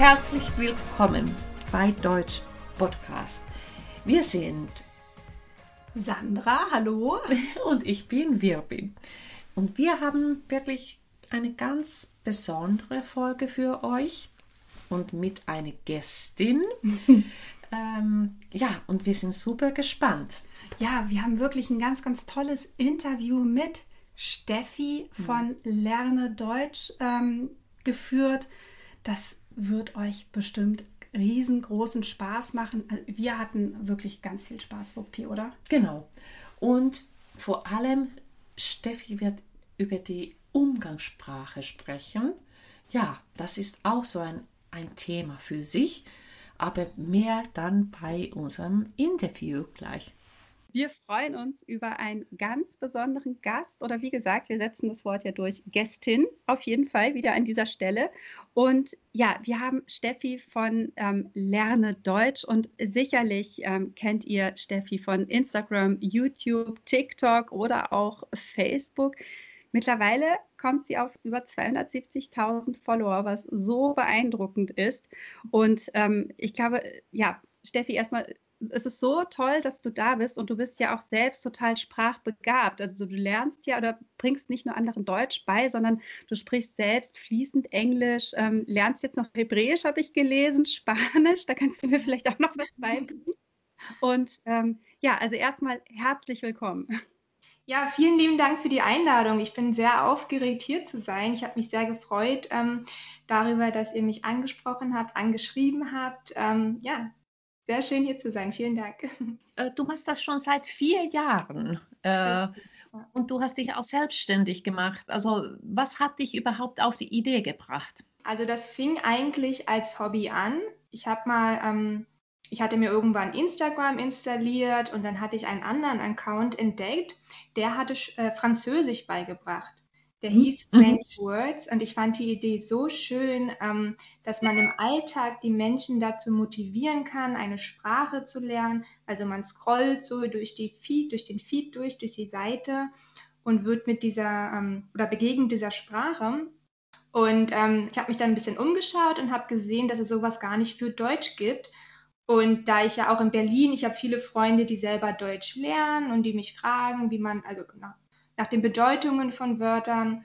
herzlich willkommen bei Deutsch Podcast. Wir sind Sandra, hallo. Und ich bin Wirbi. Und wir haben wirklich eine ganz besondere Folge für euch und mit einer Gästin. ähm, ja, und wir sind super gespannt. Ja, wir haben wirklich ein ganz, ganz tolles Interview mit Steffi von Lerne Deutsch ähm, geführt. Das wird euch bestimmt riesengroßen Spaß machen. Also wir hatten wirklich ganz viel Spaß, Wuppi, oder? Genau. Und vor allem, Steffi wird über die Umgangssprache sprechen. Ja, das ist auch so ein, ein Thema für sich, aber mehr dann bei unserem Interview gleich. Wir freuen uns über einen ganz besonderen Gast oder wie gesagt, wir setzen das Wort ja durch, Gästin auf jeden Fall wieder an dieser Stelle. Und ja, wir haben Steffi von ähm, Lerne Deutsch und sicherlich ähm, kennt ihr Steffi von Instagram, YouTube, TikTok oder auch Facebook. Mittlerweile kommt sie auf über 270.000 Follower, was so beeindruckend ist. Und ähm, ich glaube, ja, Steffi, erstmal es ist so toll, dass du da bist und du bist ja auch selbst total sprachbegabt. Also du lernst ja oder bringst nicht nur anderen Deutsch bei, sondern du sprichst selbst fließend Englisch, ähm, lernst jetzt noch Hebräisch, habe ich gelesen, Spanisch, da kannst du mir vielleicht auch noch was beibringen. Und ähm, ja, also erstmal herzlich willkommen. Ja, vielen lieben Dank für die Einladung. Ich bin sehr aufgeregt, hier zu sein. Ich habe mich sehr gefreut ähm, darüber, dass ihr mich angesprochen habt, angeschrieben habt. Ähm, ja, sehr schön hier zu sein. Vielen Dank. Äh, du machst das schon seit vier Jahren. Äh, und du hast dich auch selbstständig gemacht. Also was hat dich überhaupt auf die Idee gebracht? Also das fing eigentlich als Hobby an. Ich habe mal, ähm, ich hatte mir irgendwann Instagram installiert und dann hatte ich einen anderen Account entdeckt, der hatte äh, Französisch beigebracht. Der mhm. hieß mhm. French Words und ich fand die Idee so schön, ähm, dass man im Alltag die Menschen dazu motivieren kann, eine Sprache zu lernen. Also man scrollt so durch, die Feed, durch den Feed durch, durch die Seite und wird mit dieser ähm, oder begegnet dieser Sprache. Und ähm, ich habe mich dann ein bisschen umgeschaut und habe gesehen, dass es sowas gar nicht für Deutsch gibt. Und da ich ja auch in Berlin, ich habe viele Freunde, die selber Deutsch lernen und die mich fragen, wie man, also nach den Bedeutungen von Wörtern.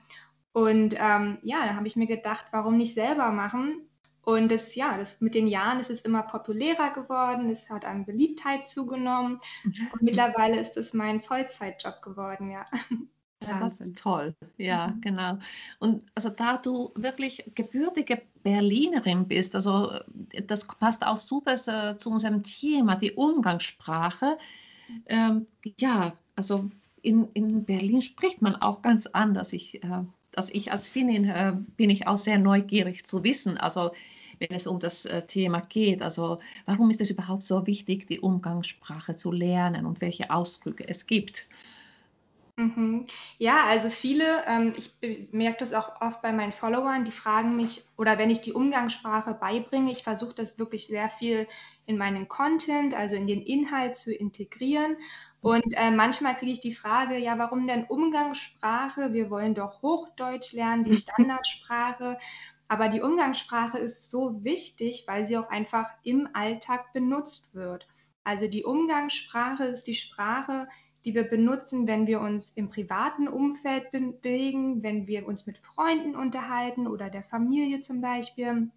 Und ähm, ja, dann habe ich mir gedacht, warum nicht selber machen? Und das, ja, das mit den Jahren ist es immer populärer geworden, es hat an Beliebtheit zugenommen mhm. und mittlerweile ist es mein Vollzeitjob geworden, ja. Ja, das ist toll. Ja, mhm. genau. Und also da du wirklich gebürtige Berlinerin bist, also das passt auch super zu unserem Thema, die Umgangssprache. Ähm, ja, also in, in Berlin spricht man auch ganz anders. Ich, äh, also ich als Finnin äh, bin ich auch sehr neugierig zu wissen, also wenn es um das äh, Thema geht. Also warum ist es überhaupt so wichtig, die Umgangssprache zu lernen und welche Ausdrücke es gibt? Mhm. Ja, also viele, ähm, ich merke das auch oft bei meinen Followern, die fragen mich, oder wenn ich die Umgangssprache beibringe, ich versuche das wirklich sehr viel in meinen Content, also in den Inhalt zu integrieren. Und äh, manchmal kriege ich die Frage, ja, warum denn Umgangssprache? Wir wollen doch Hochdeutsch lernen, die Standardsprache. Aber die Umgangssprache ist so wichtig, weil sie auch einfach im Alltag benutzt wird. Also die Umgangssprache ist die Sprache, die wir benutzen, wenn wir uns im privaten Umfeld bewegen, wenn wir uns mit Freunden unterhalten oder der Familie zum Beispiel.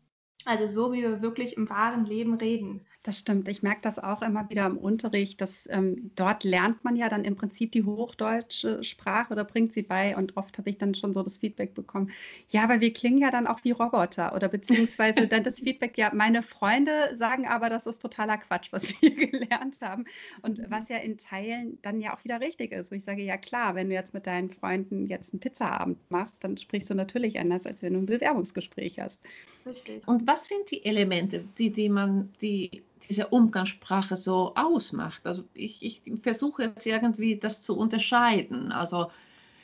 Also so, wie wir wirklich im wahren Leben reden. Das stimmt. Ich merke das auch immer wieder im Unterricht, dass ähm, dort lernt man ja dann im Prinzip die hochdeutsche Sprache oder bringt sie bei. Und oft habe ich dann schon so das Feedback bekommen, ja, aber wir klingen ja dann auch wie Roboter oder beziehungsweise dann das Feedback, ja, meine Freunde sagen aber, das ist totaler Quatsch, was wir gelernt haben. Und was ja in Teilen dann ja auch wieder richtig ist, wo ich sage, ja klar, wenn du jetzt mit deinen Freunden jetzt einen Pizzaabend machst, dann sprichst du natürlich anders, als wenn du ein Bewerbungsgespräch hast. Richtig. Und was sind die Elemente, die, die man, die diese Umgangssprache so ausmacht. Also ich, ich versuche jetzt irgendwie das zu unterscheiden. Also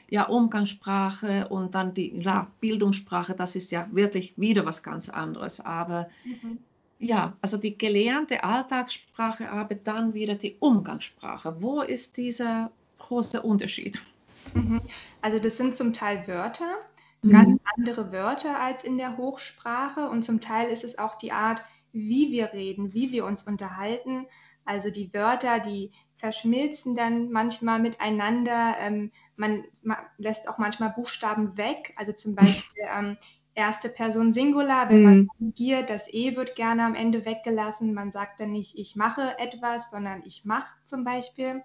ja, Umgangssprache und dann die ja, Bildungssprache, das ist ja wirklich wieder was ganz anderes. Aber mhm. ja, also die gelernte Alltagssprache, aber dann wieder die Umgangssprache. Wo ist dieser große Unterschied? Mhm. Also das sind zum Teil Wörter, mhm. ganz andere Wörter als in der Hochsprache und zum Teil ist es auch die Art, wie wir reden, wie wir uns unterhalten. Also die Wörter, die verschmilzen dann manchmal miteinander. Ähm, man, man, lässt auch manchmal Buchstaben weg. Also zum Beispiel ähm, erste Person Singular, wenn man agiert, das E wird gerne am Ende weggelassen. Man sagt dann nicht, ich mache etwas, sondern ich mache zum Beispiel.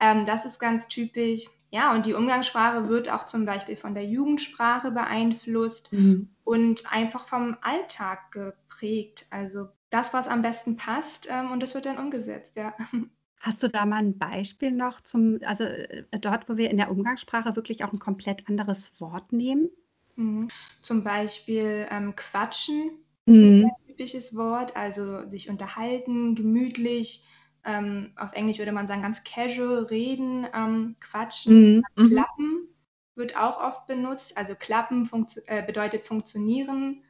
Ähm, das ist ganz typisch. Ja, und die Umgangssprache wird auch zum Beispiel von der Jugendsprache beeinflusst mhm. und einfach vom Alltag geprägt. Also das, was am besten passt, ähm, und das wird dann umgesetzt, ja. Hast du da mal ein Beispiel noch zum, also äh, dort, wo wir in der Umgangssprache wirklich auch ein komplett anderes Wort nehmen? Mhm. Zum Beispiel ähm, quatschen ist mhm. ein typisches Wort, also sich unterhalten, gemütlich. Ähm, auf Englisch würde man sagen, ganz casual reden, ähm, quatschen, mhm. mhm. klappen wird auch oft benutzt. Also klappen funktio äh, bedeutet funktionieren.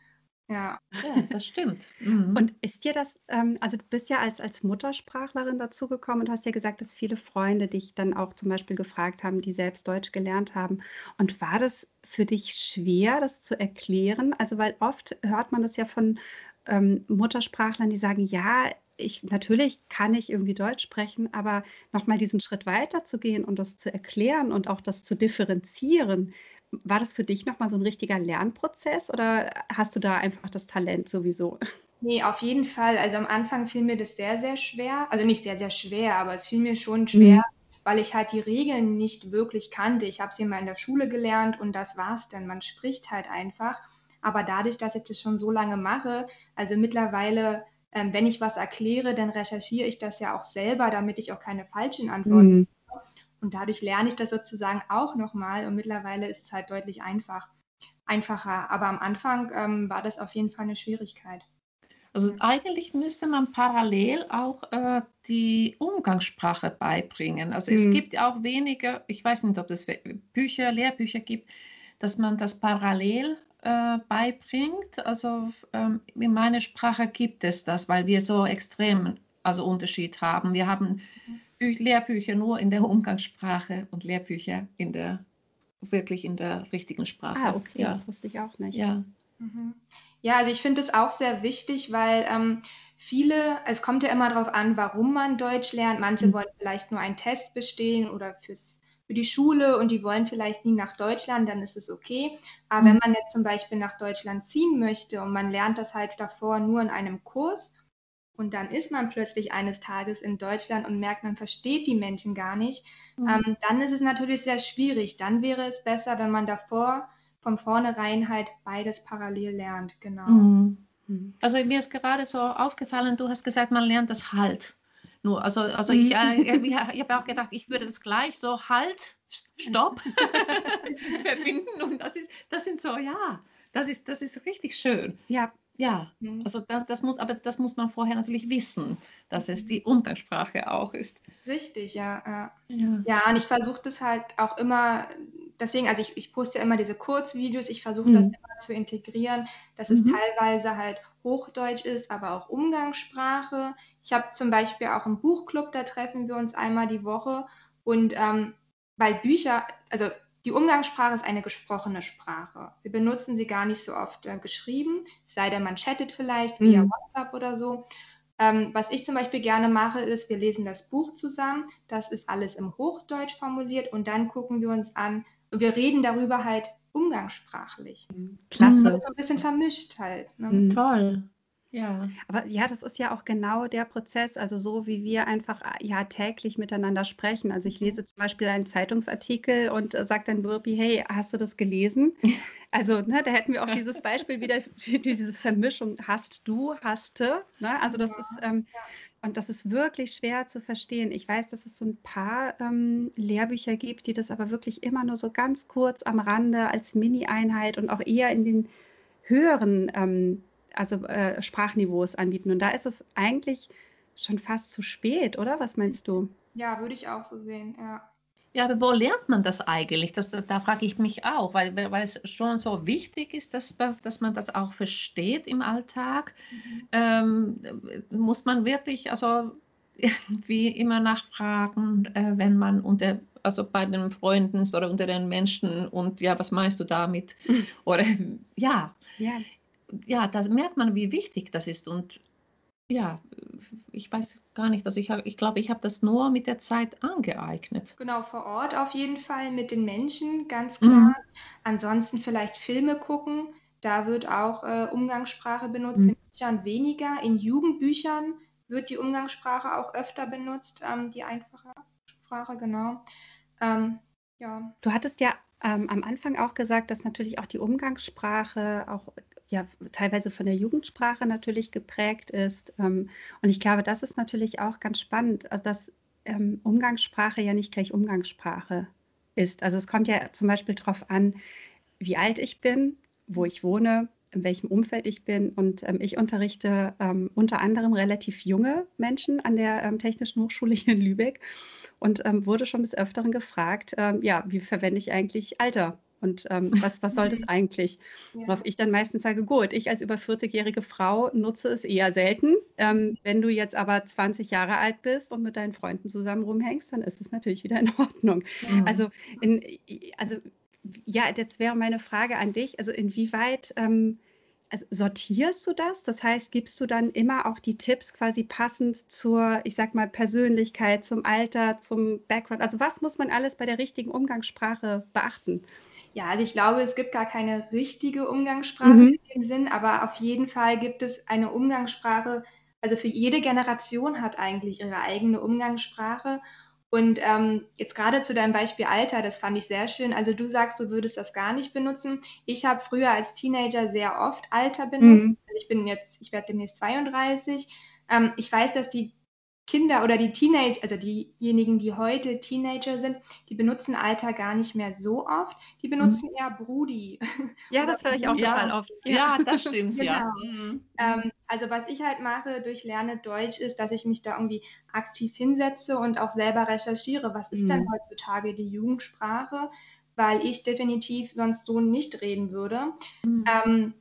Ja. ja, das stimmt. Mhm. Und ist dir das, ähm, also du bist ja als, als Muttersprachlerin dazugekommen und hast ja gesagt, dass viele Freunde dich dann auch zum Beispiel gefragt haben, die selbst Deutsch gelernt haben. Und war das für dich schwer, das zu erklären? Also, weil oft hört man das ja von ähm, Muttersprachlern, die sagen, ja, ich natürlich kann ich irgendwie Deutsch sprechen, aber nochmal diesen Schritt weiter zu gehen und das zu erklären und auch das zu differenzieren, war das für dich nochmal so ein richtiger Lernprozess oder hast du da einfach das Talent sowieso? Nee, auf jeden Fall. Also am Anfang fiel mir das sehr, sehr schwer. Also nicht sehr, sehr schwer, aber es fiel mir schon schwer, mhm. weil ich halt die Regeln nicht wirklich kannte. Ich habe sie immer in der Schule gelernt und das war's dann. Man spricht halt einfach. Aber dadurch, dass ich das schon so lange mache, also mittlerweile, ähm, wenn ich was erkläre, dann recherchiere ich das ja auch selber, damit ich auch keine falschen Antworten mhm. Und dadurch lerne ich das sozusagen auch nochmal und mittlerweile ist es halt deutlich einfach, einfacher. Aber am Anfang ähm, war das auf jeden Fall eine Schwierigkeit. Also eigentlich müsste man parallel auch äh, die Umgangssprache beibringen. Also es mhm. gibt auch weniger, ich weiß nicht, ob es Bücher, Lehrbücher gibt, dass man das parallel äh, beibringt. Also ähm, in meiner Sprache gibt es das, weil wir so extrem also Unterschied haben. Wir haben. Lehrbücher nur in der Umgangssprache und Lehrbücher in der wirklich in der richtigen Sprache. Ah, okay, ja. das wusste ich auch nicht. Ja, mhm. ja also ich finde es auch sehr wichtig, weil ähm, viele, es kommt ja immer darauf an, warum man Deutsch lernt. Manche mhm. wollen vielleicht nur einen Test bestehen oder fürs, für die Schule und die wollen vielleicht nie nach Deutschland, dann ist es okay. Aber mhm. wenn man jetzt zum Beispiel nach Deutschland ziehen möchte und man lernt das halt davor nur in einem Kurs, und dann ist man plötzlich eines Tages in Deutschland und merkt, man versteht die Menschen gar nicht, mhm. ähm, dann ist es natürlich sehr schwierig. Dann wäre es besser, wenn man davor von vornherein halt beides parallel lernt. Genau. Mhm. Also mir ist gerade so aufgefallen, du hast gesagt, man lernt das halt. Nur, also, also ich, äh, ich, habe auch gedacht, ich würde das gleich so halt, stopp verbinden. Und das ist, das sind so, ja, das ist, das ist richtig schön. Ja, ja, mhm. also das, das muss, aber das muss man vorher natürlich wissen, dass es mhm. die Umgangssprache auch ist. Richtig, ja. Ja, ja und ich versuche das halt auch immer, deswegen, also ich, ich poste ja immer diese Kurzvideos, ich versuche mhm. das immer zu integrieren, dass es mhm. teilweise halt Hochdeutsch ist, aber auch Umgangssprache. Ich habe zum Beispiel auch einen Buchclub, da treffen wir uns einmal die Woche und ähm, weil Bücher, also die Umgangssprache ist eine gesprochene Sprache. Wir benutzen sie gar nicht so oft äh, geschrieben, sei denn man chattet vielleicht via mhm. WhatsApp oder so. Ähm, was ich zum Beispiel gerne mache, ist, wir lesen das Buch zusammen. Das ist alles im Hochdeutsch formuliert und dann gucken wir uns an. Wir reden darüber halt umgangssprachlich. Klasse. Das ist so ein bisschen vermischt halt. Ne? Mhm. Toll. Ja. Aber ja, das ist ja auch genau der Prozess, also so wie wir einfach ja täglich miteinander sprechen. Also ich mhm. lese zum Beispiel einen Zeitungsartikel und äh, sage dann Burpi, hey, hast du das gelesen? Also ne, da hätten wir auch dieses Beispiel wieder, diese Vermischung hast du, hasste. Ne? Also das ja. ist ähm, und das ist wirklich schwer zu verstehen. Ich weiß, dass es so ein paar ähm, Lehrbücher gibt, die das aber wirklich immer nur so ganz kurz am Rande als Mini-Einheit und auch eher in den höheren ähm, also äh, Sprachniveaus anbieten. Und da ist es eigentlich schon fast zu spät, oder? Was meinst du? Ja, würde ich auch so sehen, ja. Ja, aber wo lernt man das eigentlich? Das, da frage ich mich auch, weil, weil es schon so wichtig ist, dass, dass, dass man das auch versteht im Alltag. Mhm. Ähm, muss man wirklich, also wie immer nachfragen, äh, wenn man unter, also bei den Freunden ist oder unter den Menschen und ja, was meinst du damit? Oder ja, ja, ja, da merkt man, wie wichtig das ist und ja, ich weiß gar nicht, also ich, ich glaube, ich habe das nur mit der Zeit angeeignet. Genau, vor Ort auf jeden Fall mit den Menschen, ganz klar. Mhm. Ansonsten vielleicht Filme gucken, da wird auch äh, Umgangssprache benutzt, mhm. in Büchern weniger, in Jugendbüchern wird die Umgangssprache auch öfter benutzt, ähm, die einfache Sprache, genau. Ähm, ja. Du hattest ja ähm, am Anfang auch gesagt, dass natürlich auch die Umgangssprache auch ja teilweise von der Jugendsprache natürlich geprägt ist. Ähm, und ich glaube, das ist natürlich auch ganz spannend, also dass ähm, Umgangssprache ja nicht gleich Umgangssprache ist. Also es kommt ja zum Beispiel darauf an, wie alt ich bin, wo ich wohne, in welchem Umfeld ich bin. Und ähm, ich unterrichte unter anderem relativ junge Menschen an der Technischen Hochschule hier in Lübeck und wurde schon des Öfteren gefragt, ja, wie verwende ich eigentlich Alter? Und ähm, was, was soll das eigentlich? Ja. Worauf ich dann meistens sage, gut, ich als über 40-jährige Frau nutze es eher selten. wenn du jetzt aber 20 Jahre alt bist und mit deinen Freunden zusammen rumhängst, dann ist es natürlich wieder in Ordnung. Mhm. Also, in, also ja, jetzt wäre meine Frage an dich, also inwieweit ähm, also sortierst du das? Das heißt, gibst du dann immer auch die Tipps quasi passend zur, ich sag mal, Persönlichkeit, zum Alter, zum Background? Also was muss man alles bei der richtigen Umgangssprache beachten? Ja, also ich glaube, es gibt gar keine richtige Umgangssprache mhm. in dem Sinn, aber auf jeden Fall gibt es eine Umgangssprache, also für jede Generation hat eigentlich ihre eigene Umgangssprache und ähm, jetzt gerade zu deinem Beispiel Alter, das fand ich sehr schön. Also du sagst, du würdest das gar nicht benutzen. Ich habe früher als Teenager sehr oft Alter benutzt. Mhm. Also ich bin jetzt, ich werde demnächst 32. Ähm, ich weiß, dass die Kinder oder die Teenager, also diejenigen, die heute Teenager sind, die benutzen Alter gar nicht mehr so oft. Die mhm. benutzen mhm. eher Brudi. Ja, das höre ich auch ja. total oft. Ja, ja das stimmt, genau. ja. Mhm. Ähm, also was ich halt mache durch Lerne Deutsch ist, dass ich mich da irgendwie aktiv hinsetze und auch selber recherchiere, was ist mhm. denn heutzutage die Jugendsprache, weil ich definitiv sonst so nicht reden würde. Mhm. Ähm,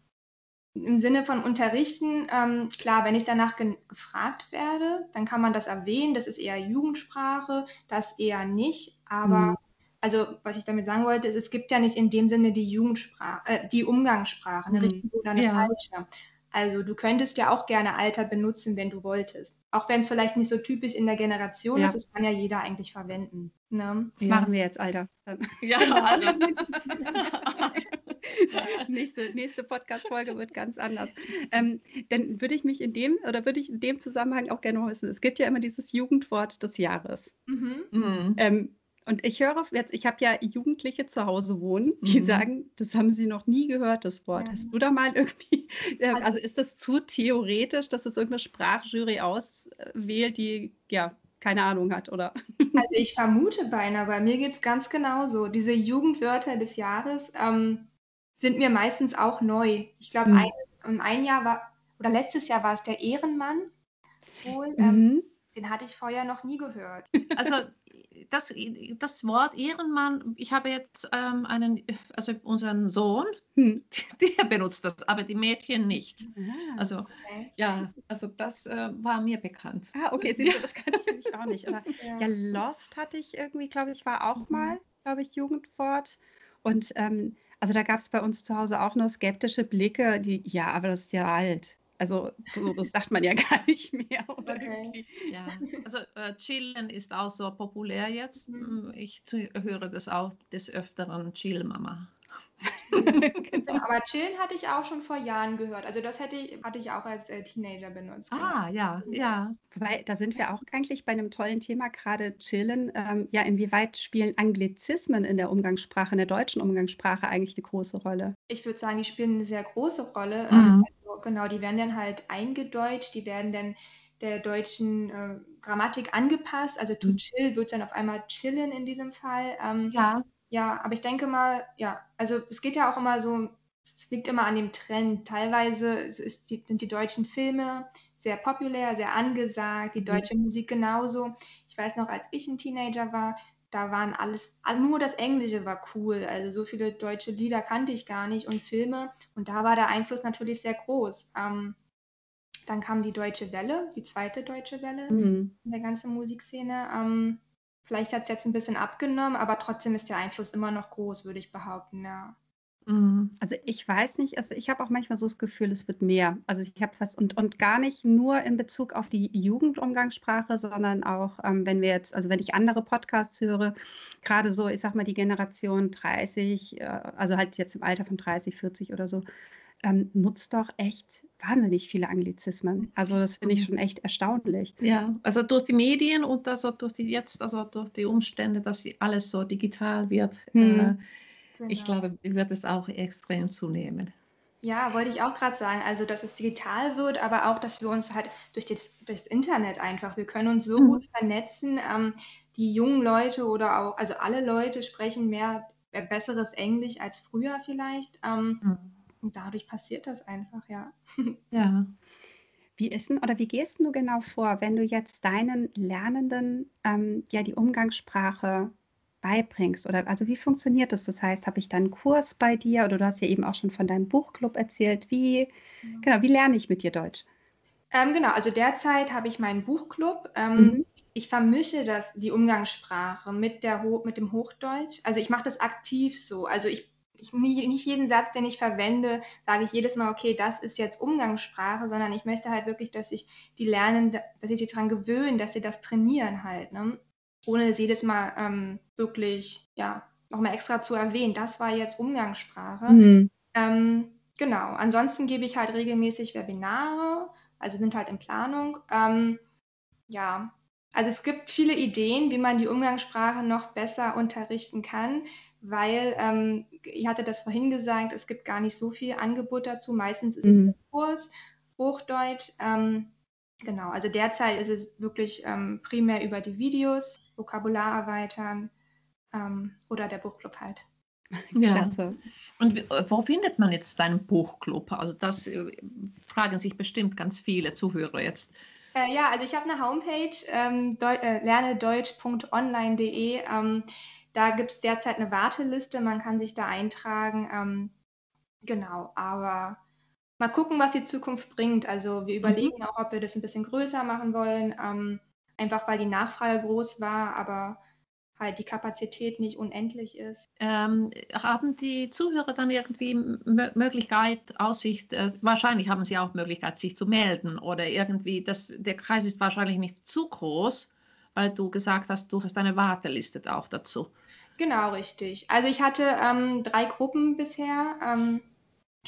im Sinne von unterrichten, ähm, klar, wenn ich danach ge gefragt werde, dann kann man das erwähnen, das ist eher Jugendsprache, das eher nicht, aber mhm. also was ich damit sagen wollte, ist, es gibt ja nicht in dem Sinne die Jugendsprache, äh, die Umgangssprache, eine mhm. richtige oder eine ja. falsche. Also du könntest ja auch gerne Alter benutzen, wenn du wolltest. Auch wenn es vielleicht nicht so typisch in der Generation ja. ist, das kann ja jeder eigentlich verwenden. Ne? Das ja. machen wir jetzt, Alter. Ja, also. nächste nächste Podcast-Folge wird ganz anders. Ähm, dann würde ich mich in dem oder würde ich in dem Zusammenhang auch gerne mal wissen, es gibt ja immer dieses Jugendwort des Jahres. Mhm. Mhm. Ähm, und ich höre jetzt, ich habe ja Jugendliche zu Hause wohnen, die mhm. sagen, das haben sie noch nie gehört, das Wort. Ja. Hast du da mal irgendwie, äh, also, also, ist das zu theoretisch, dass es irgendeine Sprachjury auswählt, die ja keine Ahnung hat, oder? Also ich vermute beinahe, bei mir geht es ganz genauso. Diese Jugendwörter des Jahres ähm, sind mir meistens auch neu. Ich glaube, mhm. ein, ein Jahr war, oder letztes Jahr war es der Ehrenmann wohl. Ähm, mhm. Den hatte ich vorher noch nie gehört. Also das, das Wort Ehrenmann, ich habe jetzt ähm, einen, also unseren Sohn, hm. der benutzt das, aber die Mädchen nicht. Ah, also okay. ja, also das äh, war mir bekannt. Ah, okay, Sie, das kann ich nämlich auch nicht. Oder, ja. ja. Lost hatte ich irgendwie, glaube ich, war auch mhm. mal, glaube ich, Jugendwort. Und ähm, also da gab es bei uns zu Hause auch nur skeptische Blicke, die, ja, aber das ist ja alt. Also so, das sagt man ja gar nicht mehr. Okay. Ja, also äh, Chillen ist auch so populär jetzt. Mhm. Ich höre das auch des Öfteren, Chill Mama. genau. Aber Chillen hatte ich auch schon vor Jahren gehört. Also das hätte ich, hatte ich auch als äh, Teenager benutzt. Ah, genau. ja, ja. Weil da sind wir auch eigentlich bei einem tollen Thema, gerade Chillen. Ähm, ja, inwieweit spielen Anglizismen in der Umgangssprache, in der deutschen Umgangssprache eigentlich eine große Rolle? Ich würde sagen, die spielen eine sehr große Rolle. Mhm. Ähm, genau, die werden dann halt eingedeutscht, die werden dann der deutschen äh, Grammatik angepasst. Also to mhm. chill wird dann auf einmal chillen in diesem Fall. Ähm, ja. Ja, aber ich denke mal, ja, also es geht ja auch immer so, es liegt immer an dem Trend. Teilweise ist die, sind die deutschen Filme sehr populär, sehr angesagt, die mhm. deutsche mhm. Musik genauso. Ich weiß noch, als ich ein Teenager war, da waren alles, nur das Englische war cool. Also so viele deutsche Lieder kannte ich gar nicht und Filme. Und da war der Einfluss natürlich sehr groß. Ähm, Dann kam die Deutsche Welle, die zweite Deutsche Welle mhm. in der ganzen Musikszene. Ähm, vielleicht hat es jetzt ein bisschen abgenommen, aber trotzdem ist der Einfluss immer noch groß, würde ich behaupten, ja. Mhm. Also ich weiß nicht, also ich habe auch manchmal so das Gefühl, es wird mehr. Also ich habe was und, und gar nicht nur in Bezug auf die Jugendumgangssprache, sondern auch, ähm, wenn wir jetzt, also wenn ich andere Podcasts höre, gerade so, ich sag mal, die Generation 30, äh, also halt jetzt im Alter von 30, 40 oder so, ähm, nutzt doch echt wahnsinnig viele Anglizismen. Also das finde ich mhm. schon echt erstaunlich. Ja, also durch die Medien und also durch die jetzt, also durch die Umstände, dass alles so digital wird. Hm. Äh, Genau. Ich glaube, wird es auch extrem zunehmen. Ja, wollte ich auch gerade sagen, also dass es digital wird, aber auch, dass wir uns halt durch das, durch das Internet einfach, wir können uns so mhm. gut vernetzen. Ähm, die jungen Leute oder auch, also alle Leute sprechen mehr äh, besseres Englisch als früher vielleicht. Ähm, mhm. Und dadurch passiert das einfach, ja. Ja. Wie ist denn oder wie gehst du genau vor, wenn du jetzt deinen Lernenden ähm, ja die Umgangssprache beibringst? Oder also wie funktioniert das? Das heißt, habe ich dann einen Kurs bei dir oder du hast ja eben auch schon von deinem Buchclub erzählt. Wie, mhm. genau, wie lerne ich mit dir Deutsch? Ähm, genau, also derzeit habe ich meinen Buchclub. Ähm, mhm. Ich vermische das, die Umgangssprache mit, der, mit dem Hochdeutsch. Also ich mache das aktiv so. Also ich, ich, nicht jeden Satz, den ich verwende, sage ich jedes Mal, okay, das ist jetzt Umgangssprache, sondern ich möchte halt wirklich, dass ich die lernen, dass sie sich daran gewöhnen, dass sie das trainieren halt. Ne? Ohne es jedes Mal ähm, wirklich, ja, nochmal extra zu erwähnen, das war jetzt Umgangssprache. Mhm. Ähm, genau, ansonsten gebe ich halt regelmäßig Webinare, also sind halt in Planung. Ähm, ja, also es gibt viele Ideen, wie man die Umgangssprache noch besser unterrichten kann, weil, ähm, ich hatte das vorhin gesagt, es gibt gar nicht so viel Angebot dazu. Meistens ist mhm. es ein Kurs, Hochdeutsch. Ähm, genau, also derzeit ist es wirklich ähm, primär über die Videos. Vokabular erweitern ähm, oder der Buchclub halt. Klasse. Und wo findet man jetzt deinen Buchclub? Also das äh, fragen sich bestimmt ganz viele Zuhörer jetzt. Äh, ja, also ich habe eine Homepage, ähm, äh, lernedeutsch.online.de. Ähm, da gibt es derzeit eine Warteliste, man kann sich da eintragen. Ähm, genau, aber mal gucken, was die Zukunft bringt. Also wir mhm. überlegen mhm. auch, ob wir das ein bisschen größer machen wollen. Ähm, einfach weil die Nachfrage groß war, aber halt die Kapazität nicht unendlich ist. Ähm, haben die Zuhörer dann irgendwie Möglichkeit, Aussicht, äh, wahrscheinlich haben sie auch Möglichkeit, sich zu melden oder irgendwie, das, der Kreis ist wahrscheinlich nicht zu groß, weil du gesagt hast, du hast eine Warteliste auch dazu. Genau, richtig. Also ich hatte ähm, drei Gruppen bisher.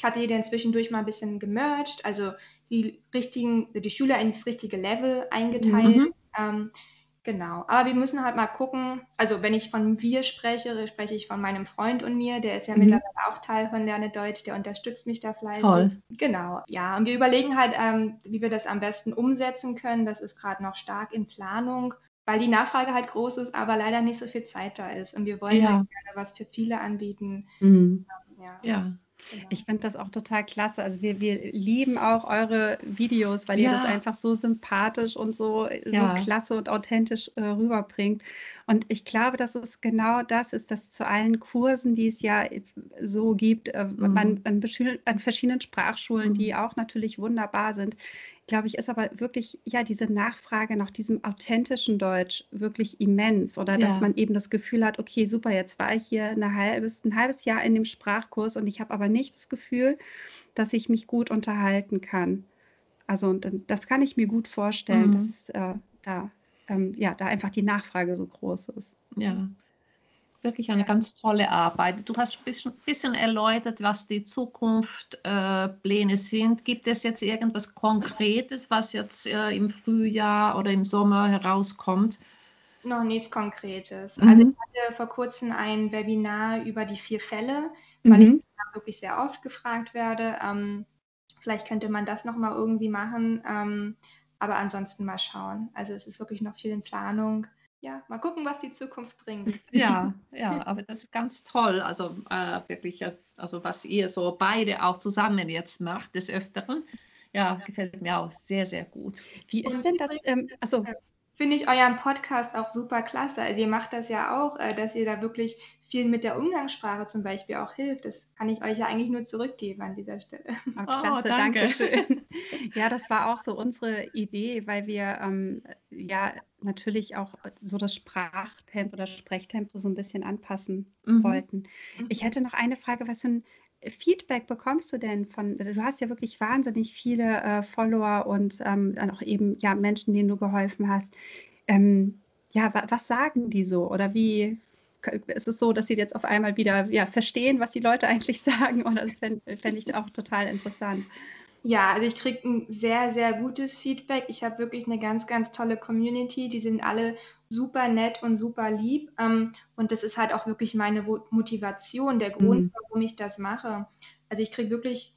Ähm, ich hatte die dann zwischendurch mal ein bisschen gemerged, also die richtigen, die Schüler ins richtige Level eingeteilt. Mhm. Ähm, genau. Aber wir müssen halt mal gucken. Also, wenn ich von wir spreche, spreche ich von meinem Freund und mir. Der ist ja mhm. mittlerweile auch Teil von Lerne Deutsch. Der unterstützt mich da fleißig. Toll. Genau. Ja, und wir überlegen halt, ähm, wie wir das am besten umsetzen können. Das ist gerade noch stark in Planung weil die Nachfrage halt groß ist, aber leider nicht so viel Zeit da ist. Und wir wollen ja. halt gerne was für viele anbieten. Mhm. Ja. ja. Genau. Ich finde das auch total klasse. Also wir, wir lieben auch eure Videos, weil ja. ihr das einfach so sympathisch und so, ja. so klasse und authentisch äh, rüberbringt. Und ich glaube, dass es genau das ist, dass zu allen Kursen, die es ja so gibt, äh, mhm. an, an, an, verschiedenen Sprachschulen, mhm. die auch natürlich wunderbar sind, glaube ich, ist aber wirklich ja diese Nachfrage nach diesem authentischen Deutsch wirklich immens oder ja. dass man eben das Gefühl hat, okay, super, jetzt war ich hier eine halbes, ein halbes Jahr in dem Sprachkurs und ich habe aber nicht das Gefühl, dass ich mich gut unterhalten kann. Also und das kann ich mir gut vorstellen, mhm. dass äh, da ähm, ja da einfach die Nachfrage so groß ist. Ja wirklich eine ganz tolle Arbeit. Du hast ein bisschen, bisschen erläutert, was die Zukunftspläne äh, sind. Gibt es jetzt irgendwas Konkretes, was jetzt äh, im Frühjahr oder im Sommer herauskommt? Noch nichts Konkretes. Mhm. Also ich hatte vor kurzem ein Webinar über die vier Fälle, weil mhm. ich wirklich sehr oft gefragt werde. Ähm, vielleicht könnte man das nochmal irgendwie machen, ähm, aber ansonsten mal schauen. Also es ist wirklich noch viel in Planung ja, mal gucken, was die Zukunft bringt. Ja, ja, aber das ist ganz toll. Also äh, wirklich, also was ihr so beide auch zusammen jetzt macht des Öfteren. Ja, gefällt mir auch sehr, sehr gut. Wie ist Und denn das? Ähm, also finde ich euren Podcast auch super klasse. Also ihr macht das ja auch, äh, dass ihr da wirklich vielen mit der Umgangssprache zum Beispiel auch hilft. Das kann ich euch ja eigentlich nur zurückgeben an dieser Stelle. Oh, klasse, oh, danke. schön. Ja, das war auch so unsere Idee, weil wir ähm, ja natürlich auch so das Sprachtempo oder Sprechtempo so ein bisschen anpassen mhm. wollten. Mhm. Ich hätte noch eine Frage, was für ein Feedback bekommst du denn von, du hast ja wirklich wahnsinnig viele äh, Follower und ähm, auch eben ja Menschen, denen du geholfen hast. Ähm, ja, wa was sagen die so? Oder wie ist es so, dass sie jetzt auf einmal wieder ja, verstehen, was die Leute eigentlich sagen? Oder das fände fänd ich auch total interessant. Ja, also ich kriege ein sehr, sehr gutes Feedback. Ich habe wirklich eine ganz, ganz tolle Community. Die sind alle super nett und super lieb. Ähm, und das ist halt auch wirklich meine Motivation, der Grund, mhm. warum ich das mache. Also ich kriege wirklich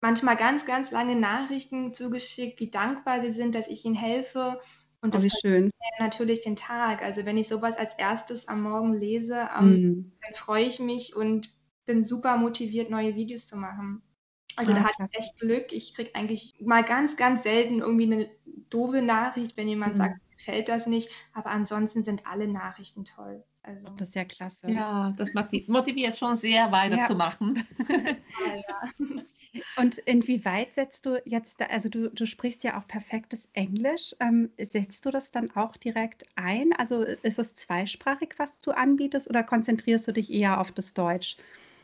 manchmal ganz, ganz lange Nachrichten zugeschickt, wie dankbar sie sind, dass ich ihnen helfe. Und oh, das oh, schön. natürlich den Tag. Also wenn ich sowas als erstes am Morgen lese, ähm, mhm. dann freue ich mich und bin super motiviert, neue Videos zu machen. Also da hatte ich echt Glück. Ich kriege eigentlich mal ganz, ganz selten irgendwie eine doofe Nachricht, wenn jemand mhm. sagt, gefällt das nicht. Aber ansonsten sind alle Nachrichten toll. Also, das ist ja klasse. Ja, das motiviert schon sehr weiterzumachen. Ja. ja. Und inwieweit setzt du jetzt, also du, du sprichst ja auch perfektes Englisch, ähm, setzt du das dann auch direkt ein? Also ist es zweisprachig, was du anbietest oder konzentrierst du dich eher auf das Deutsch?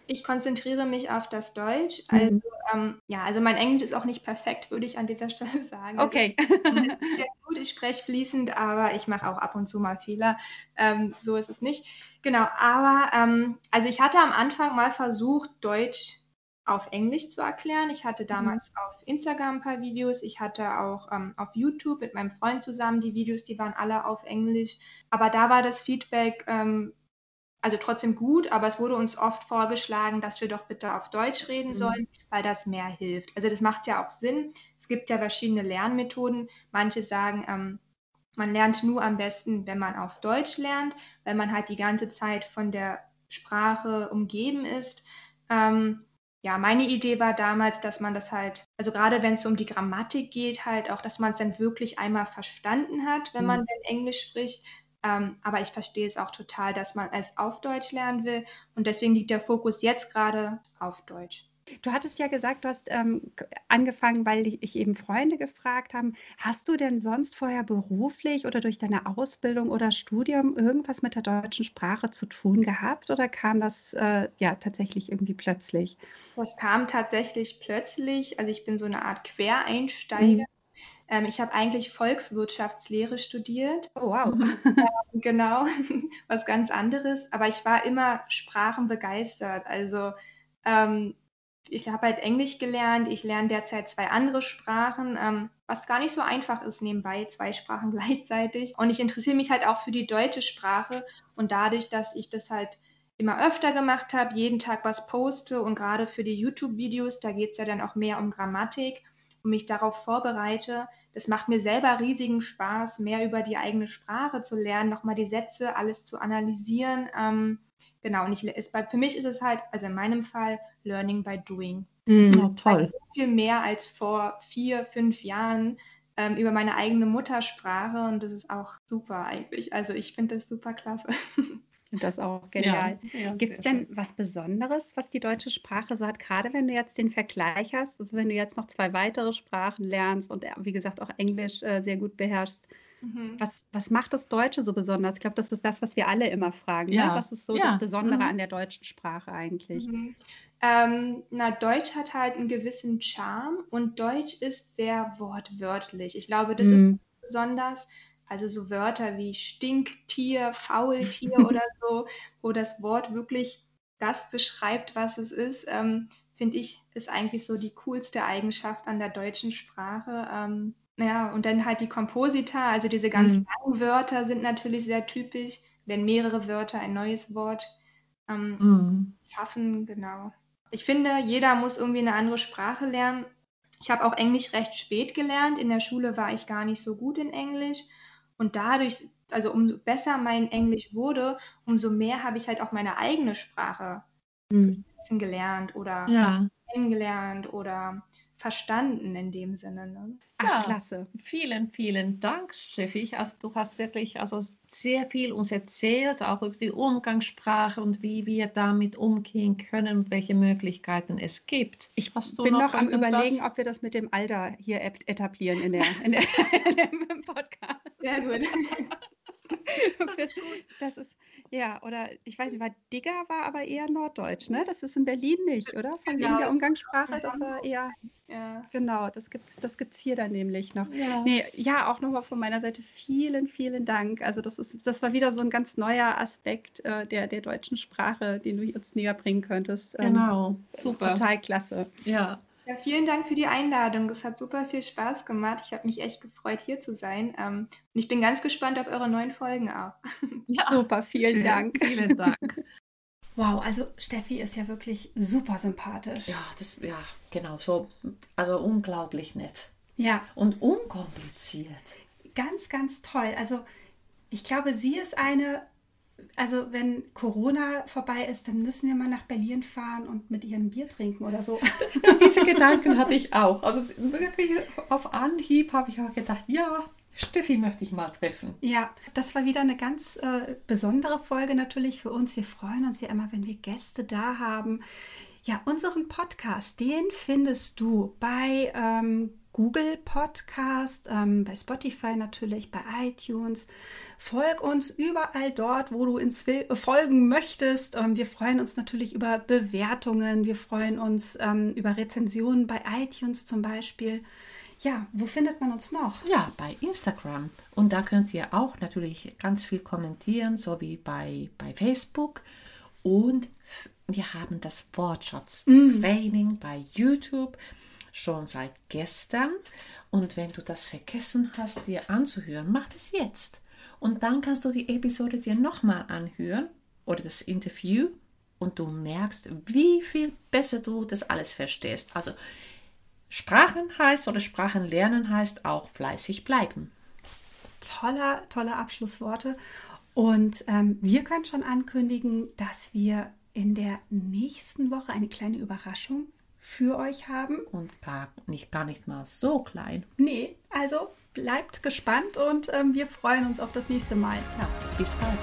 Ich konzentriere mich auf das Deutsch. Mhm. Also, ähm, ja, also mein Englisch ist auch nicht perfekt, würde ich an dieser Stelle sagen. Also, okay. Also, sehr gut, ich spreche fließend, aber ich mache auch ab und zu mal Fehler. Ähm, so ist es nicht. Genau, aber ähm, also ich hatte am Anfang mal versucht, Deutsch auf Englisch zu erklären. Ich hatte mhm. damals mhm. auf Instagram ein paar Videos. Ich hatte auch ähm, auf YouTube mit meinem Freund zusammen die Videos, die waren alle auf Englisch. Aber da war das Feedback ähm, also trotzdem gut, aber es wurde uns oft vorgeschlagen, dass wir doch bitte auf Deutsch reden mhm. sollen, weil das mehr hilft. Also das macht ja auch Sinn. Es gibt ja verschiedene Lernmethoden. Manche sagen, ähm, man lernt nur am besten, wenn man auf Deutsch lernt, weil man halt die ganze Zeit von der Sprache umgeben ist. Ähm, ja, meine Idee war damals, dass man das halt, also gerade wenn es um die Grammatik geht, halt auch, dass man es dann wirklich einmal verstanden hat, wenn mhm. man dann Englisch spricht, ähm, aber ich verstehe es auch total, dass man es auf Deutsch lernen will. Und deswegen liegt der Fokus jetzt gerade auf Deutsch. Du hattest ja gesagt, du hast ähm, angefangen, weil ich eben Freunde gefragt haben. Hast du denn sonst vorher beruflich oder durch deine Ausbildung oder Studium irgendwas mit der deutschen Sprache zu tun gehabt oder kam das äh, ja tatsächlich irgendwie plötzlich? Das kam tatsächlich plötzlich. Also ich bin so eine Art Quereinsteiger. Mhm. Ähm, ich habe eigentlich Volkswirtschaftslehre studiert. Oh, wow. Ähm, genau, was ganz anderes. Aber ich war immer sprachenbegeistert. Also ähm, ich habe halt Englisch gelernt. Ich lerne derzeit zwei andere Sprachen, ähm, was gar nicht so einfach ist nebenbei, zwei Sprachen gleichzeitig. Und ich interessiere mich halt auch für die deutsche Sprache. Und dadurch, dass ich das halt immer öfter gemacht habe, jeden Tag was poste und gerade für die YouTube-Videos, da geht es ja dann auch mehr um Grammatik und mich darauf vorbereite. Das macht mir selber riesigen Spaß, mehr über die eigene Sprache zu lernen, nochmal die Sätze, alles zu analysieren. Ähm, genau, und ich, es, für mich ist es halt, also in meinem Fall, Learning by Doing. Mm, ja, toll. Also viel mehr als vor vier, fünf Jahren ähm, über meine eigene Muttersprache und das ist auch super eigentlich. Also ich finde das super klasse. das auch genial. Ja, ja, Gibt es denn schön. was Besonderes, was die deutsche Sprache so hat, gerade wenn du jetzt den Vergleich hast, also wenn du jetzt noch zwei weitere Sprachen lernst und wie gesagt auch Englisch äh, sehr gut beherrschst, mhm. was, was macht das Deutsche so besonders? Ich glaube, das ist das, was wir alle immer fragen. Ne? Ja. Ne? Was ist so das Besondere mhm. an der deutschen Sprache eigentlich? Mhm. Ähm, na, Deutsch hat halt einen gewissen Charme und Deutsch ist sehr wortwörtlich. Ich glaube, das ist mhm. besonders also so Wörter wie Stinktier, Faultier oder so, wo das Wort wirklich das beschreibt, was es ist, ähm, finde ich, ist eigentlich so die coolste Eigenschaft an der deutschen Sprache. Ähm, ja, und dann halt die Komposita, also diese ganz mhm. langen Wörter sind natürlich sehr typisch, wenn mehrere Wörter ein neues Wort ähm, mhm. schaffen, genau. Ich finde, jeder muss irgendwie eine andere Sprache lernen. Ich habe auch Englisch recht spät gelernt. In der Schule war ich gar nicht so gut in Englisch. Und dadurch, also umso besser mein Englisch wurde, umso mehr habe ich halt auch meine eigene Sprache mhm. gelernt oder ja. kennengelernt oder verstanden in dem Sinne. Ne? Ach, ja, klasse. Vielen, vielen Dank, Steffi. Also du hast wirklich also sehr viel uns erzählt, auch über die Umgangssprache und wie wir damit umgehen können und welche Möglichkeiten es gibt. Ich bin noch, noch am überlegen, ob wir das mit dem Alter hier etablieren in der, in der, in der Podcast. Sehr gut. Das ist gut. Das ist, ja, oder ich weiß nicht, war Digger war aber eher Norddeutsch, ne? Das ist in Berlin nicht, oder? Von genau. wegen der Umgangssprache, das war eher, ja. genau, das gibt es das gibt's hier dann nämlich noch. Ja, nee, ja auch nochmal von meiner Seite vielen, vielen Dank. Also das ist, das war wieder so ein ganz neuer Aspekt äh, der, der deutschen Sprache, den du uns näher bringen könntest. Ähm, genau, super. Total klasse. Ja. Ja, vielen Dank für die Einladung. Es hat super viel Spaß gemacht. Ich habe mich echt gefreut, hier zu sein. Ähm, und ich bin ganz gespannt auf eure neuen Folgen auch. Ja, super, vielen Dank. Vielen Dank. Wow, also Steffi ist ja wirklich super sympathisch. Ja, das, ja, genau, so, also unglaublich nett. Ja. Und unkompliziert. Ganz, ganz toll. Also ich glaube, sie ist eine, also wenn Corona vorbei ist, dann müssen wir mal nach Berlin fahren und mit ihr ein Bier trinken oder so. Diese Gedanken hatte ich auch. Also wirklich auf Anhieb habe ich auch gedacht, ja, Steffi möchte ich mal treffen. Ja, das war wieder eine ganz äh, besondere Folge natürlich für uns. Wir freuen uns ja immer, wenn wir Gäste da haben. Ja, unseren Podcast, den findest du bei ähm, Google Podcast, ähm, bei Spotify natürlich, bei iTunes. Folg uns überall dort, wo du uns äh, folgen möchtest. Ähm, wir freuen uns natürlich über Bewertungen. Wir freuen uns ähm, über Rezensionen bei iTunes zum Beispiel. Ja, wo findet man uns noch? Ja, bei Instagram. Und da könnt ihr auch natürlich ganz viel kommentieren, so wie bei, bei Facebook. Und wir haben das Wortschatz-Training mm. bei YouTube schon seit gestern. Und wenn du das vergessen hast, dir anzuhören, mach das jetzt. Und dann kannst du die Episode dir nochmal anhören oder das Interview und du merkst, wie viel besser du das alles verstehst. Also Sprachen heißt oder Sprachen lernen heißt auch fleißig bleiben. Toller, tolle Abschlussworte. Und ähm, wir können schon ankündigen, dass wir in der nächsten Woche eine kleine Überraschung für euch haben. Und gar nicht, gar nicht mal so klein. Nee, also bleibt gespannt und ähm, wir freuen uns auf das nächste Mal. Ja, bis bald.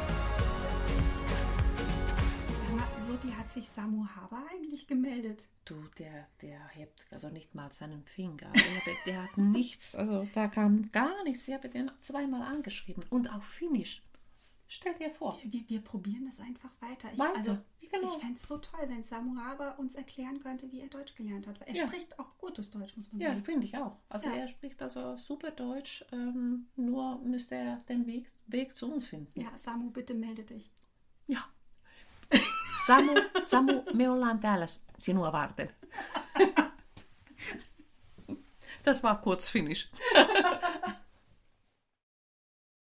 Wie hat sich Samu Haber eigentlich gemeldet? Du, der, der hebt also nicht mal seinen Finger. Der, der hat nichts, also da kam gar nichts. Ich habe den zweimal angeschrieben und auf Finnisch. Stell dir vor. Wir, wir probieren das einfach weiter. Ich, weiter. Also, genau. ich fände es so toll, wenn Samu Haber uns erklären könnte, wie er Deutsch gelernt hat. Er ja. spricht auch gutes Deutsch, muss man sagen. Ja, finde ich auch. Also ja. er spricht also super Deutsch, ähm, nur müsste er den Weg, Weg zu uns finden. Ja, Samu, bitte melde dich. Ja. Samu, Samu, me ollaan täällä sinua varten. Das war kurz Finnisch.